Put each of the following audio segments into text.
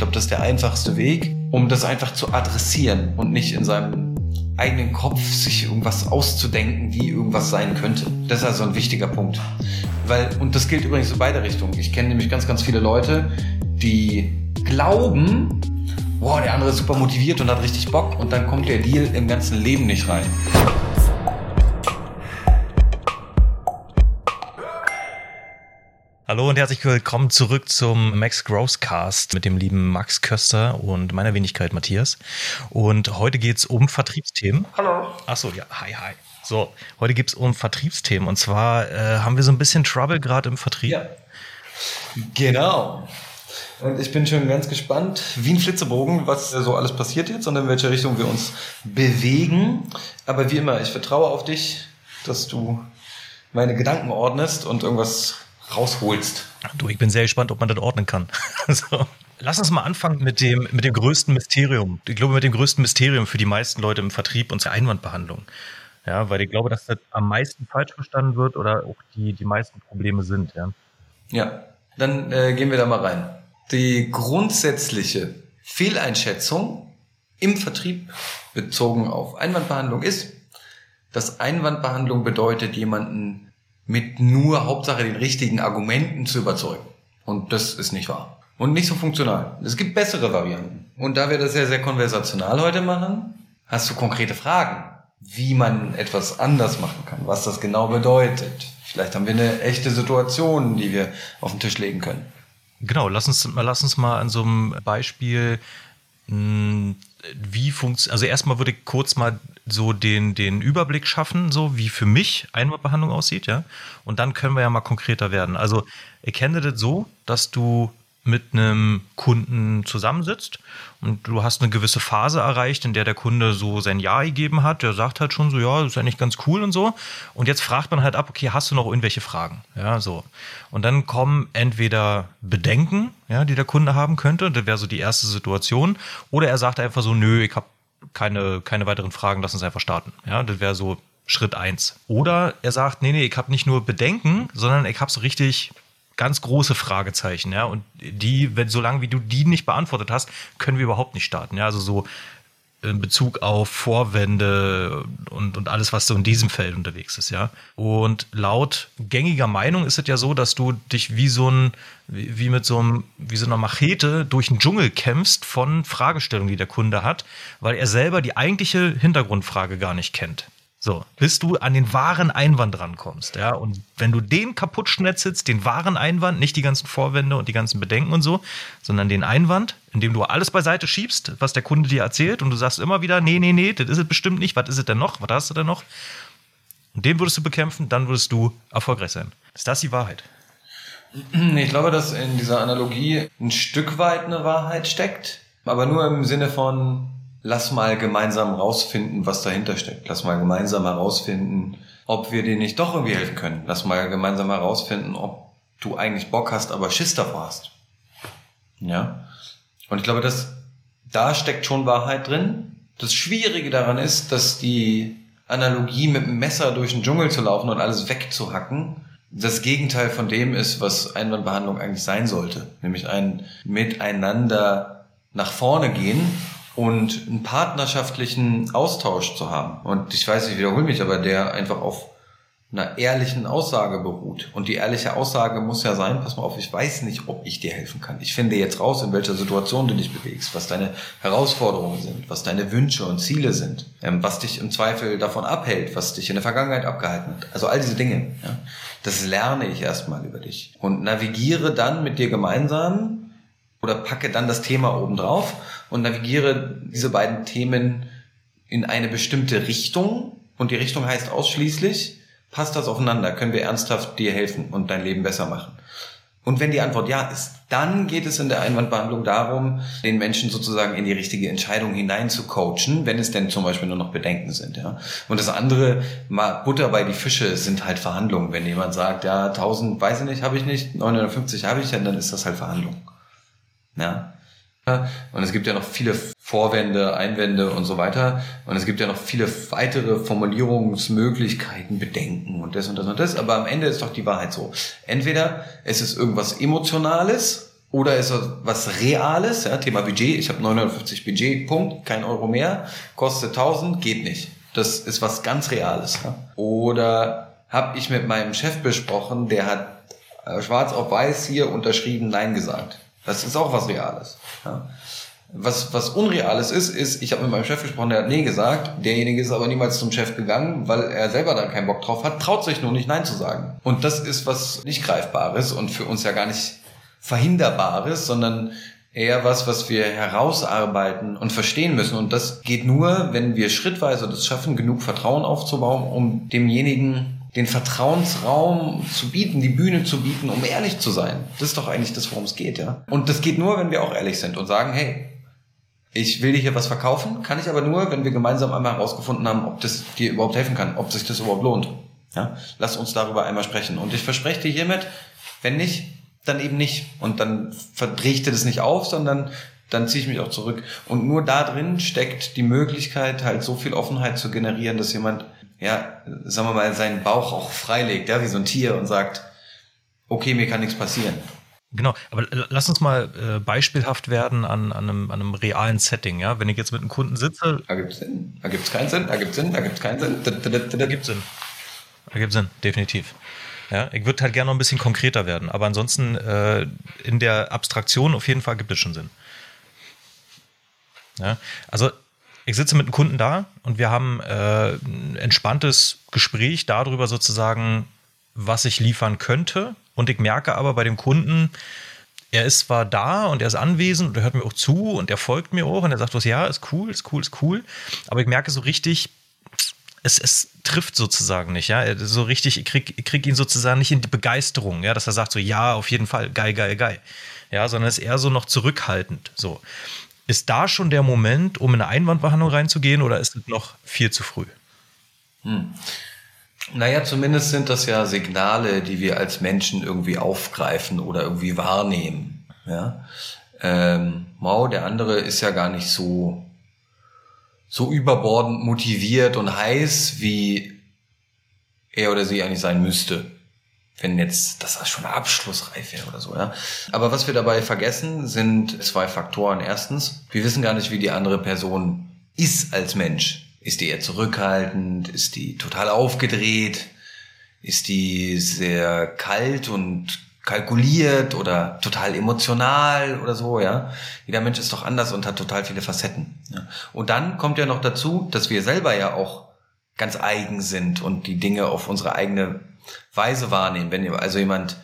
glaube, das ist der einfachste Weg, um das einfach zu adressieren und nicht in seinem eigenen Kopf sich irgendwas auszudenken, wie irgendwas sein könnte. Das ist also ein wichtiger Punkt. Weil, und das gilt übrigens in beide Richtungen. Ich kenne nämlich ganz, ganz viele Leute, die glauben, boah, der andere ist super motiviert und hat richtig Bock und dann kommt der Deal im ganzen Leben nicht rein. Hallo und herzlich willkommen zurück zum Max Grosscast mit dem lieben Max Köster und meiner Wenigkeit Matthias. Und heute geht es um Vertriebsthemen. Hallo. Achso, ja, hi, hi. So, heute geht es um Vertriebsthemen und zwar äh, haben wir so ein bisschen Trouble gerade im Vertrieb. Ja. Genau. Und ich bin schon ganz gespannt, wie ein Flitzebogen, was so alles passiert jetzt und in welche Richtung wir uns bewegen. Aber wie immer, ich vertraue auf dich, dass du meine Gedanken ordnest und irgendwas rausholst. Du, ich bin sehr gespannt, ob man das ordnen kann. so. Lass uns mal anfangen mit dem, mit dem größten Mysterium. Ich glaube, mit dem größten Mysterium für die meisten Leute im Vertrieb und zur Einwandbehandlung. Ja, weil ich glaube, dass das am meisten falsch verstanden wird oder auch die, die meisten Probleme sind. Ja, ja dann äh, gehen wir da mal rein. Die grundsätzliche Fehleinschätzung im Vertrieb bezogen auf Einwandbehandlung ist, dass Einwandbehandlung bedeutet, jemanden mit nur Hauptsache den richtigen Argumenten zu überzeugen. Und das ist nicht wahr. Und nicht so funktional. Es gibt bessere Varianten. Und da wir das sehr, sehr konversational heute machen, hast du konkrete Fragen, wie man etwas anders machen kann, was das genau bedeutet. Vielleicht haben wir eine echte Situation, die wir auf den Tisch legen können. Genau, lass uns, lass uns mal an so einem Beispiel hm, wie funktioniert, also erstmal würde ich kurz mal so den, den Überblick schaffen, so wie für mich Einwandbehandlung aussieht, ja. Und dann können wir ja mal konkreter werden. Also, ich kenne das so, dass du mit einem Kunden zusammensitzt und du hast eine gewisse Phase erreicht, in der der Kunde so sein Ja gegeben hat. Der sagt halt schon so, ja, das ist eigentlich ganz cool und so. Und jetzt fragt man halt ab, okay, hast du noch irgendwelche Fragen? Ja, so. Und dann kommen entweder Bedenken, ja, die der Kunde haben könnte. Das wäre so die erste Situation. Oder er sagt einfach so, nö, ich habe keine, keine weiteren Fragen, lass uns einfach starten. Ja, das wäre so Schritt eins. Oder er sagt, nee, nee, ich habe nicht nur Bedenken, sondern ich habe so richtig ganz große Fragezeichen, ja. Und die, wenn, solange wie du die nicht beantwortet hast, können wir überhaupt nicht starten. Ja, also so in Bezug auf Vorwände und, und alles, was so in diesem Feld unterwegs ist, ja. Und laut gängiger Meinung ist es ja so, dass du dich wie so ein, wie, mit so einem, wie so einer Machete durch den Dschungel kämpfst von Fragestellungen, die der Kunde hat, weil er selber die eigentliche Hintergrundfrage gar nicht kennt. So, bis du an den wahren Einwand rankommst, ja. Und wenn du den kaputt schnetzelst, den wahren Einwand, nicht die ganzen Vorwände und die ganzen Bedenken und so, sondern den Einwand, indem du alles beiseite schiebst, was der Kunde dir erzählt und du sagst immer wieder, nee, nee, nee, das ist es bestimmt nicht, was ist es denn noch, was hast du denn noch? Und den würdest du bekämpfen, dann würdest du erfolgreich sein. Ist das die Wahrheit? Ich glaube, dass in dieser Analogie ein Stück weit eine Wahrheit steckt, aber nur im Sinne von, lass mal gemeinsam rausfinden, was dahinter steckt. Lass mal gemeinsam herausfinden, ob wir dir nicht doch irgendwie helfen können. Lass mal gemeinsam herausfinden, ob du eigentlich Bock hast, aber Schiss davor hast. Ja. Und ich glaube, dass da steckt schon Wahrheit drin. Das Schwierige daran ist, dass die Analogie mit dem Messer durch den Dschungel zu laufen und alles wegzuhacken, das Gegenteil von dem ist, was Einwandbehandlung eigentlich sein sollte. Nämlich ein Miteinander nach vorne gehen und einen partnerschaftlichen Austausch zu haben. Und ich weiß, ich wiederhole mich, aber der einfach auf einer ehrlichen Aussage beruht. Und die ehrliche Aussage muss ja sein, pass mal auf, ich weiß nicht, ob ich dir helfen kann. Ich finde jetzt raus, in welcher Situation du dich bewegst, was deine Herausforderungen sind, was deine Wünsche und Ziele sind, ähm, was dich im Zweifel davon abhält, was dich in der Vergangenheit abgehalten hat. Also all diese Dinge. Ja, das lerne ich erstmal über dich. Und navigiere dann mit dir gemeinsam oder packe dann das Thema oben drauf und navigiere diese beiden Themen in eine bestimmte Richtung. Und die Richtung heißt ausschließlich, passt das aufeinander? Können wir ernsthaft dir helfen und dein Leben besser machen? Und wenn die Antwort ja ist, dann geht es in der Einwandbehandlung darum, den Menschen sozusagen in die richtige Entscheidung hinein zu coachen, wenn es denn zum Beispiel nur noch Bedenken sind. Ja. Und das andere, mal Butter bei die Fische, sind halt Verhandlungen. Wenn jemand sagt, ja, 1000, weiß ich nicht, habe ich nicht, 950 habe ich, dann ist das halt Verhandlung. Ja. Und es gibt ja noch viele Vorwände, Einwände und so weiter. Und es gibt ja noch viele weitere Formulierungsmöglichkeiten, Bedenken und das und das und das. Aber am Ende ist doch die Wahrheit so. Entweder es ist irgendwas Emotionales, Oder ist es was Reales, ja, Thema Budget, ich habe 950 Budget, Punkt, kein Euro mehr, kostet 1000, geht nicht. Das ist was ganz Reales. Ja. Oder habe ich mit meinem Chef besprochen, der hat äh, schwarz auf weiß hier unterschrieben Nein gesagt. Das ist auch was Reales. Ja. Was, was Unreales ist, ist, ich habe mit meinem Chef gesprochen, der hat Nee gesagt, derjenige ist aber niemals zum Chef gegangen, weil er selber da keinen Bock drauf hat, traut sich nur nicht Nein zu sagen. Und das ist was nicht Greifbares und für uns ja gar nicht Verhinderbares, sondern eher was, was wir herausarbeiten und verstehen müssen. Und das geht nur, wenn wir schrittweise das schaffen, genug Vertrauen aufzubauen, um demjenigen den Vertrauensraum zu bieten, die Bühne zu bieten, um ehrlich zu sein. Das ist doch eigentlich das, worum es geht, ja. Und das geht nur, wenn wir auch ehrlich sind und sagen, hey, ich will dir hier was verkaufen, kann ich aber nur, wenn wir gemeinsam einmal herausgefunden haben, ob das dir überhaupt helfen kann, ob sich das überhaupt lohnt. Ja, lass uns darüber einmal sprechen. Und ich verspreche dir hiermit, wenn nicht, dann eben nicht. Und dann verdrehe ich dir das nicht auf, sondern dann ziehe ich mich auch zurück. Und nur da drin steckt die Möglichkeit, halt so viel Offenheit zu generieren, dass jemand, ja, sagen wir mal, seinen Bauch auch freilegt, ja, wie so ein Tier und sagt, okay, mir kann nichts passieren. Genau, aber lass uns mal äh, beispielhaft werden an, an, einem, an einem realen Setting, ja. Wenn ich jetzt mit einem Kunden sitze. Da gibt es Sinn, da gibt es keinen Sinn, da gibt es Sinn, da gibt es keinen Sinn. Da, da, da, da gibt es Sinn. Da gibt es Sinn, definitiv. Ja, ich würde halt gerne noch ein bisschen konkreter werden, aber ansonsten äh, in der Abstraktion auf jeden Fall gibt es schon Sinn. Ja, also ich sitze mit einem Kunden da und wir haben äh, ein entspanntes Gespräch darüber sozusagen, was ich liefern könnte. Und ich merke aber bei dem Kunden, er ist zwar da und er ist anwesend und er hört mir auch zu und er folgt mir auch und er sagt was, ja, ist cool, ist cool, ist cool. Aber ich merke so richtig, es, es trifft sozusagen nicht, ja. So richtig, ich krieg, ich krieg ihn sozusagen nicht in die Begeisterung, ja, dass er sagt so, ja, auf jeden Fall, geil, geil, geil. Ja, sondern ist eher so noch zurückhaltend. So. Ist da schon der Moment, um in eine Einwandbehandlung reinzugehen oder ist es noch viel zu früh? Hm. Naja, zumindest sind das ja Signale, die wir als Menschen irgendwie aufgreifen oder irgendwie wahrnehmen. Ja? Ähm, Mao, der andere, ist ja gar nicht so, so überbordend motiviert und heiß, wie er oder sie eigentlich sein müsste. Wenn jetzt das schon abschlussreif wäre oder so, ja. Aber was wir dabei vergessen, sind zwei Faktoren. Erstens, wir wissen gar nicht, wie die andere Person ist als Mensch. Ist die eher zurückhaltend? Ist die total aufgedreht? Ist die sehr kalt und kalkuliert oder total emotional oder so, ja. Jeder Mensch ist doch anders und hat total viele Facetten. Ja? Und dann kommt ja noch dazu, dass wir selber ja auch ganz eigen sind und die Dinge auf unsere eigene Weise wahrnehmen. Wenn also jemand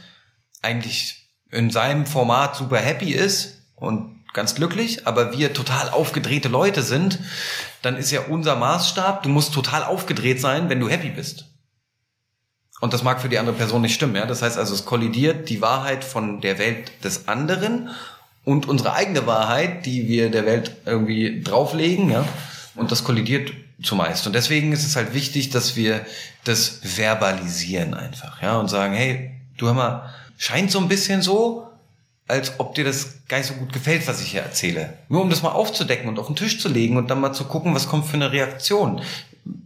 eigentlich in seinem Format super happy ist und ganz glücklich, aber wir total aufgedrehte Leute sind, dann ist ja unser Maßstab, du musst total aufgedreht sein, wenn du happy bist. Und das mag für die andere Person nicht stimmen, ja. Das heißt also, es kollidiert die Wahrheit von der Welt des anderen und unsere eigene Wahrheit, die wir der Welt irgendwie drauflegen, ja. Und das kollidiert zumeist. Und deswegen ist es halt wichtig, dass wir das verbalisieren einfach, ja, und sagen, hey, du hör mal, scheint so ein bisschen so, als ob dir das gar nicht so gut gefällt, was ich hier erzähle. Nur um das mal aufzudecken und auf den Tisch zu legen und dann mal zu gucken, was kommt für eine Reaktion.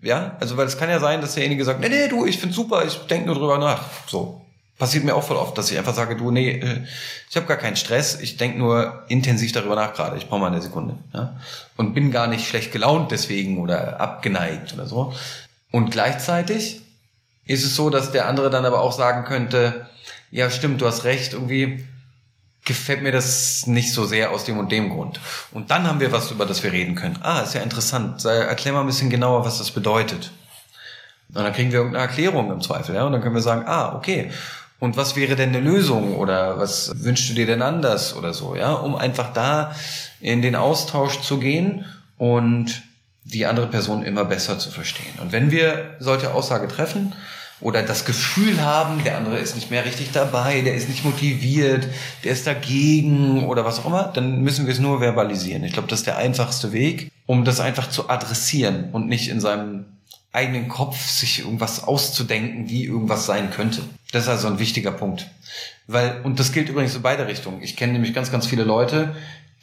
Ja, also weil es kann ja sein, dass derjenige sagt, nee, nee, du, ich find's super, ich denke nur drüber nach. So. Passiert mir auch voll oft, dass ich einfach sage, du, nee, äh, ich habe gar keinen Stress, ich denke nur intensiv darüber nach gerade, ich brauche mal eine Sekunde. Ja? Und bin gar nicht schlecht gelaunt deswegen oder abgeneigt oder so. Und gleichzeitig ist es so, dass der andere dann aber auch sagen könnte, ja stimmt, du hast recht, irgendwie gefällt mir das nicht so sehr aus dem und dem Grund. Und dann haben wir was, über das wir reden können. Ah, ist ja interessant. Erklär mal ein bisschen genauer, was das bedeutet. Und dann kriegen wir irgendeine Erklärung im Zweifel, ja. Und dann können wir sagen, ah, okay. Und was wäre denn eine Lösung? Oder was wünschst du dir denn anders? Oder so, ja. Um einfach da in den Austausch zu gehen und die andere Person immer besser zu verstehen. Und wenn wir solche Aussage treffen, oder das Gefühl haben, der andere ist nicht mehr richtig dabei, der ist nicht motiviert, der ist dagegen oder was auch immer, dann müssen wir es nur verbalisieren. Ich glaube, das ist der einfachste Weg, um das einfach zu adressieren und nicht in seinem eigenen Kopf sich irgendwas auszudenken, wie irgendwas sein könnte. Das ist also ein wichtiger Punkt. Weil, und das gilt übrigens in beide Richtungen. Ich kenne nämlich ganz, ganz viele Leute,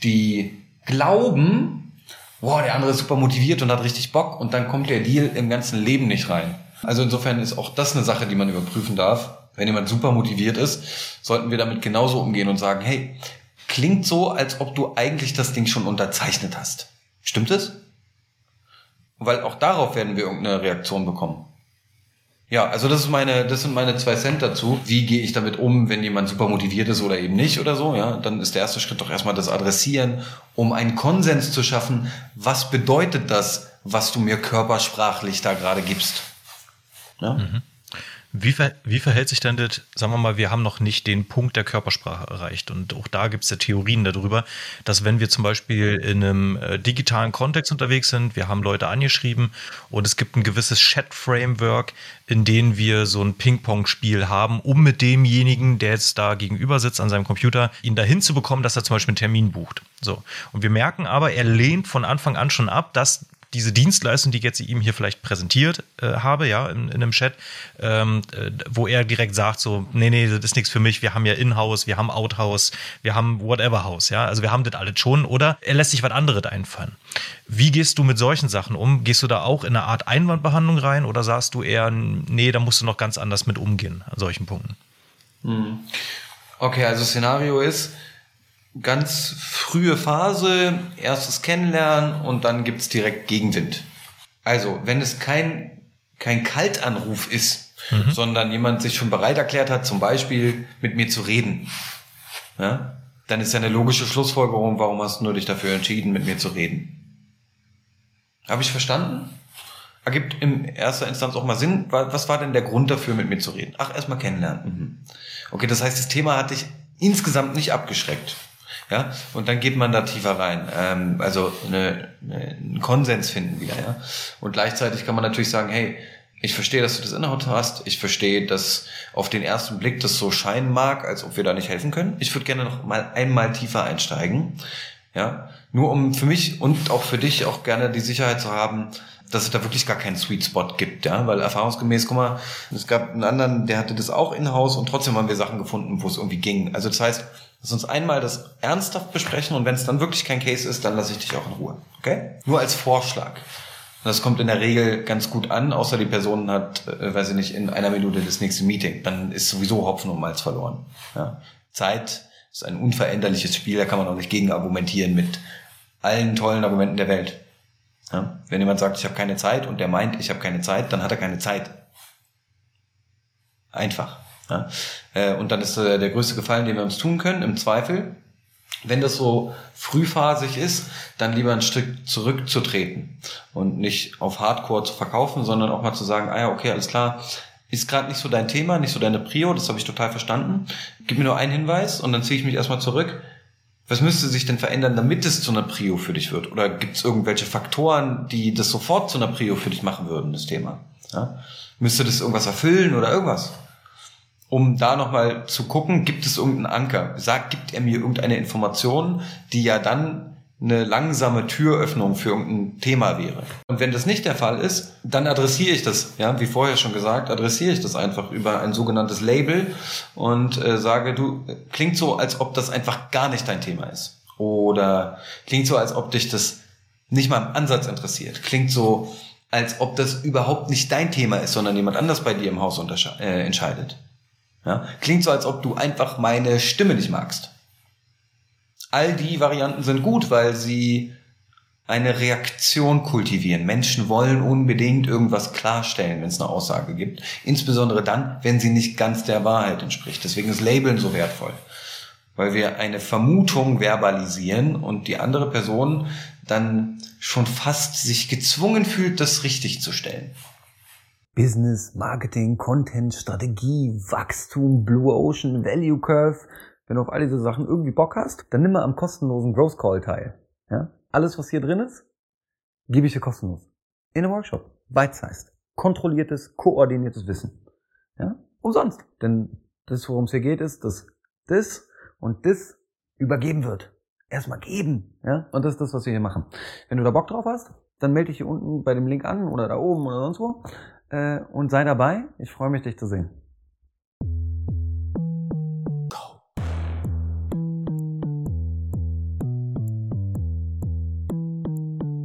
die glauben, boah, der andere ist super motiviert und hat richtig Bock und dann kommt der Deal im ganzen Leben nicht rein. Also insofern ist auch das eine Sache, die man überprüfen darf. Wenn jemand super motiviert ist, sollten wir damit genauso umgehen und sagen, hey, klingt so, als ob du eigentlich das Ding schon unterzeichnet hast. Stimmt es? Weil auch darauf werden wir irgendeine Reaktion bekommen. Ja, also das ist meine, das sind meine zwei Cent dazu. Wie gehe ich damit um, wenn jemand super motiviert ist oder eben nicht oder so? Ja, dann ist der erste Schritt doch erstmal das Adressieren, um einen Konsens zu schaffen. Was bedeutet das, was du mir körpersprachlich da gerade gibst? Ja? Mhm. Wie, ver wie verhält sich denn das, sagen wir mal, wir haben noch nicht den Punkt der Körpersprache erreicht. Und auch da gibt es ja Theorien darüber, dass wenn wir zum Beispiel in einem äh, digitalen Kontext unterwegs sind, wir haben Leute angeschrieben und es gibt ein gewisses Chat-Framework, in dem wir so ein Ping-Pong-Spiel haben, um mit demjenigen, der jetzt da gegenüber sitzt an seinem Computer, ihn dahin zu bekommen, dass er zum Beispiel einen Termin bucht. So. Und wir merken aber, er lehnt von Anfang an schon ab, dass diese Dienstleistung, die ich jetzt ihm hier vielleicht präsentiert äh, habe, ja, in, in einem Chat, ähm, äh, wo er direkt sagt so, nee, nee, das ist nichts für mich, wir haben ja In-House, wir haben Out-House, wir haben Whatever House, ja, also wir haben das alles schon, oder er lässt sich was anderes einfallen. Wie gehst du mit solchen Sachen um? Gehst du da auch in eine Art Einwandbehandlung rein oder sagst du eher, nee, da musst du noch ganz anders mit umgehen an solchen Punkten? Hm. Okay, also Szenario ist, ganz frühe Phase, erstes Kennenlernen und dann gibt's direkt Gegenwind. Also, wenn es kein, kein Kaltanruf ist, mhm. sondern jemand sich schon bereit erklärt hat, zum Beispiel mit mir zu reden, ja, dann ist ja eine logische Schlussfolgerung, warum hast du dich dafür entschieden, mit mir zu reden? Habe ich verstanden? Ergibt in erster Instanz auch mal Sinn. Was war denn der Grund dafür, mit mir zu reden? Ach, erstmal kennenlernen. Mhm. Okay, das heißt, das Thema hat dich insgesamt nicht abgeschreckt. Ja, und dann geht man da tiefer rein. Ähm, also eine, eine, einen Konsens finden wieder, ja. Und gleichzeitig kann man natürlich sagen, hey, ich verstehe, dass du das Inhalt hast. Ich verstehe, dass auf den ersten Blick das so scheinen mag, als ob wir da nicht helfen können. Ich würde gerne noch mal einmal tiefer einsteigen. Ja, nur um für mich und auch für dich auch gerne die Sicherheit zu haben, dass es da wirklich gar keinen Sweet Spot gibt, ja, weil erfahrungsgemäß, guck mal, es gab einen anderen, der hatte das auch in-house und trotzdem haben wir Sachen gefunden, wo es irgendwie ging. Also das heißt, Lass uns einmal das ernsthaft besprechen und wenn es dann wirklich kein Case ist, dann lasse ich dich auch in Ruhe. Okay? Nur als Vorschlag. Das kommt in der Regel ganz gut an, außer die Person hat, äh, weiß ich nicht, in einer Minute das nächste Meeting. Dann ist sowieso Hopfen und Malz verloren. Ja. Zeit ist ein unveränderliches Spiel, da kann man auch nicht gegen argumentieren mit allen tollen Argumenten der Welt. Ja. Wenn jemand sagt, ich habe keine Zeit und der meint, ich habe keine Zeit, dann hat er keine Zeit. Einfach. Ja? Äh, und dann ist äh, der größte Gefallen, den wir uns tun können, im Zweifel, wenn das so frühphasig ist, dann lieber ein Stück zurückzutreten und nicht auf Hardcore zu verkaufen, sondern auch mal zu sagen, ah ja, okay, alles klar, ist gerade nicht so dein Thema, nicht so deine Prio, das habe ich total verstanden. Gib mir nur einen Hinweis und dann ziehe ich mich erstmal zurück. Was müsste sich denn verändern, damit es zu einer Prio für dich wird? Oder gibt es irgendwelche Faktoren, die das sofort zu einer Prio für dich machen würden, das Thema? Ja? Müsste das irgendwas erfüllen oder irgendwas? Um da nochmal zu gucken, gibt es irgendeinen Anker? Sagt, gibt er mir irgendeine Information, die ja dann eine langsame Türöffnung für irgendein Thema wäre. Und wenn das nicht der Fall ist, dann adressiere ich das, ja, wie vorher schon gesagt, adressiere ich das einfach über ein sogenanntes Label und äh, sage, du, klingt so, als ob das einfach gar nicht dein Thema ist. Oder klingt so, als ob dich das nicht mal im Ansatz interessiert. Klingt so, als ob das überhaupt nicht dein Thema ist, sondern jemand anders bei dir im Haus äh, entscheidet. Ja? Klingt so, als ob du einfach meine Stimme nicht magst. All die Varianten sind gut, weil sie eine Reaktion kultivieren. Menschen wollen unbedingt irgendwas klarstellen, wenn es eine Aussage gibt. Insbesondere dann, wenn sie nicht ganz der Wahrheit entspricht. Deswegen ist Labeln so wertvoll. Weil wir eine Vermutung verbalisieren und die andere Person dann schon fast sich gezwungen fühlt, das richtig zu stellen. Business, Marketing, Content, Strategie, Wachstum, Blue Ocean, Value Curve. Wenn du auf all diese Sachen irgendwie Bock hast, dann nimm mal am kostenlosen Growth Call teil. Ja? Alles, was hier drin ist, gebe ich dir kostenlos. In einem Workshop. Bite-sized. Kontrolliertes, koordiniertes Wissen. Ja? Umsonst. Denn das, worum es hier geht, ist, dass das und das übergeben wird. Erstmal geben. Ja? Und das ist das, was wir hier machen. Wenn du da Bock drauf hast, dann melde dich hier unten bei dem Link an oder da oben oder sonst wo und sei dabei. Ich freue mich, dich zu sehen.